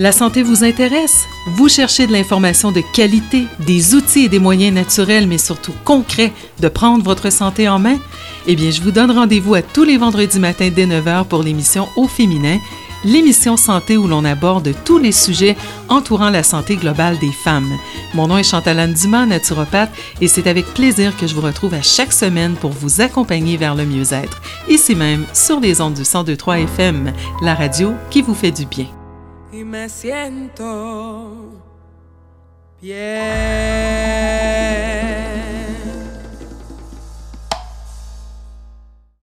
La santé vous intéresse? Vous cherchez de l'information de qualité, des outils et des moyens naturels, mais surtout concrets, de prendre votre santé en main? Eh bien, je vous donne rendez-vous à tous les vendredis matins dès 9h pour l'émission Au féminin, l'émission santé où l'on aborde tous les sujets entourant la santé globale des femmes. Mon nom est Chantal Dumas, naturopathe, et c'est avec plaisir que je vous retrouve à chaque semaine pour vous accompagner vers le mieux-être, ici même sur les ondes du 1023 FM, la radio qui vous fait du bien. Y me siento bien.